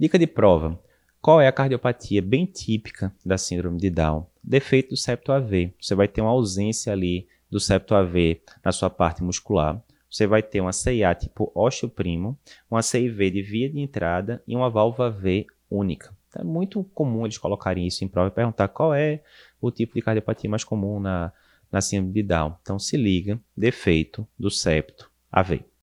Dica de prova. Qual é a cardiopatia bem típica da síndrome de Down? Defeito do septo AV. Você vai ter uma ausência ali do septo AV na sua parte muscular. Você vai ter uma CIA tipo osteoprimo, uma CIV de via de entrada e uma válvula V única. Então, é muito comum eles colocarem isso em prova e perguntar qual é o tipo de cardiopatia mais comum na, na síndrome de Down. Então se liga, defeito do septo AV.